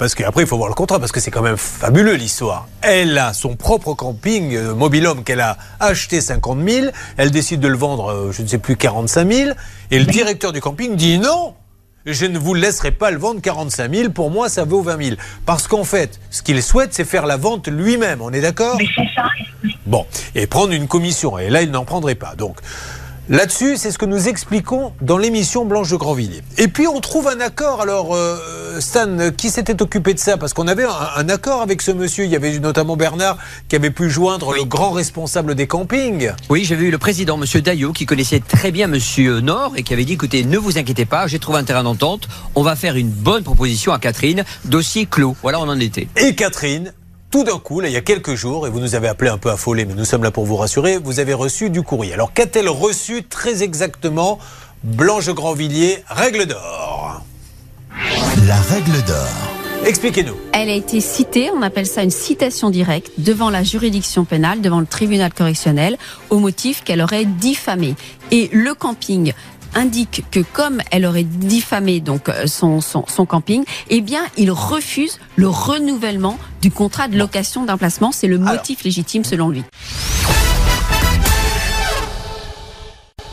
parce qu'après il faut voir le contrat, parce que c'est quand même fabuleux l'histoire. Elle a son propre camping euh, mobilhome qu'elle a acheté 50 000, elle décide de le vendre, euh, je ne sais plus, 45 000, et le directeur du camping dit non je ne vous laisserai pas le vendre 45 000. Pour moi, ça vaut 20 000. Parce qu'en fait, ce qu'il souhaite, c'est faire la vente lui-même. On est d'accord? Mais c'est ça. Bon, et prendre une commission. Et là, il n'en prendrait pas. Donc, Là-dessus, c'est ce que nous expliquons dans l'émission Blanche de Grandvilliers. Et puis on trouve un accord. Alors, euh, Stan, qui s'était occupé de ça? Parce qu'on avait un, accord avec ce monsieur. Il y avait notamment Bernard qui avait pu joindre le grand responsable des campings. Oui, j'avais eu le président, monsieur Daillot, qui connaissait très bien monsieur Nord et qui avait dit écoutez, ne vous inquiétez pas, j'ai trouvé un terrain d'entente. On va faire une bonne proposition à Catherine. Dossier clos. Voilà, on en était. Et Catherine tout d'un coup, là, il y a quelques jours, et vous nous avez appelé un peu affolé, mais nous sommes là pour vous rassurer, vous avez reçu du courrier. Alors, qu'a-t-elle reçu très exactement? Blanche Grandvilliers, règle d'or. La règle d'or. Expliquez-nous. Elle a été citée, on appelle ça une citation directe, devant la juridiction pénale, devant le tribunal correctionnel, au motif qu'elle aurait diffamé. Et le camping indique que comme elle aurait diffamé donc euh, son, son, son camping, eh bien, il refuse le renouvellement du contrat de location d'un placement. C'est le motif légitime selon lui.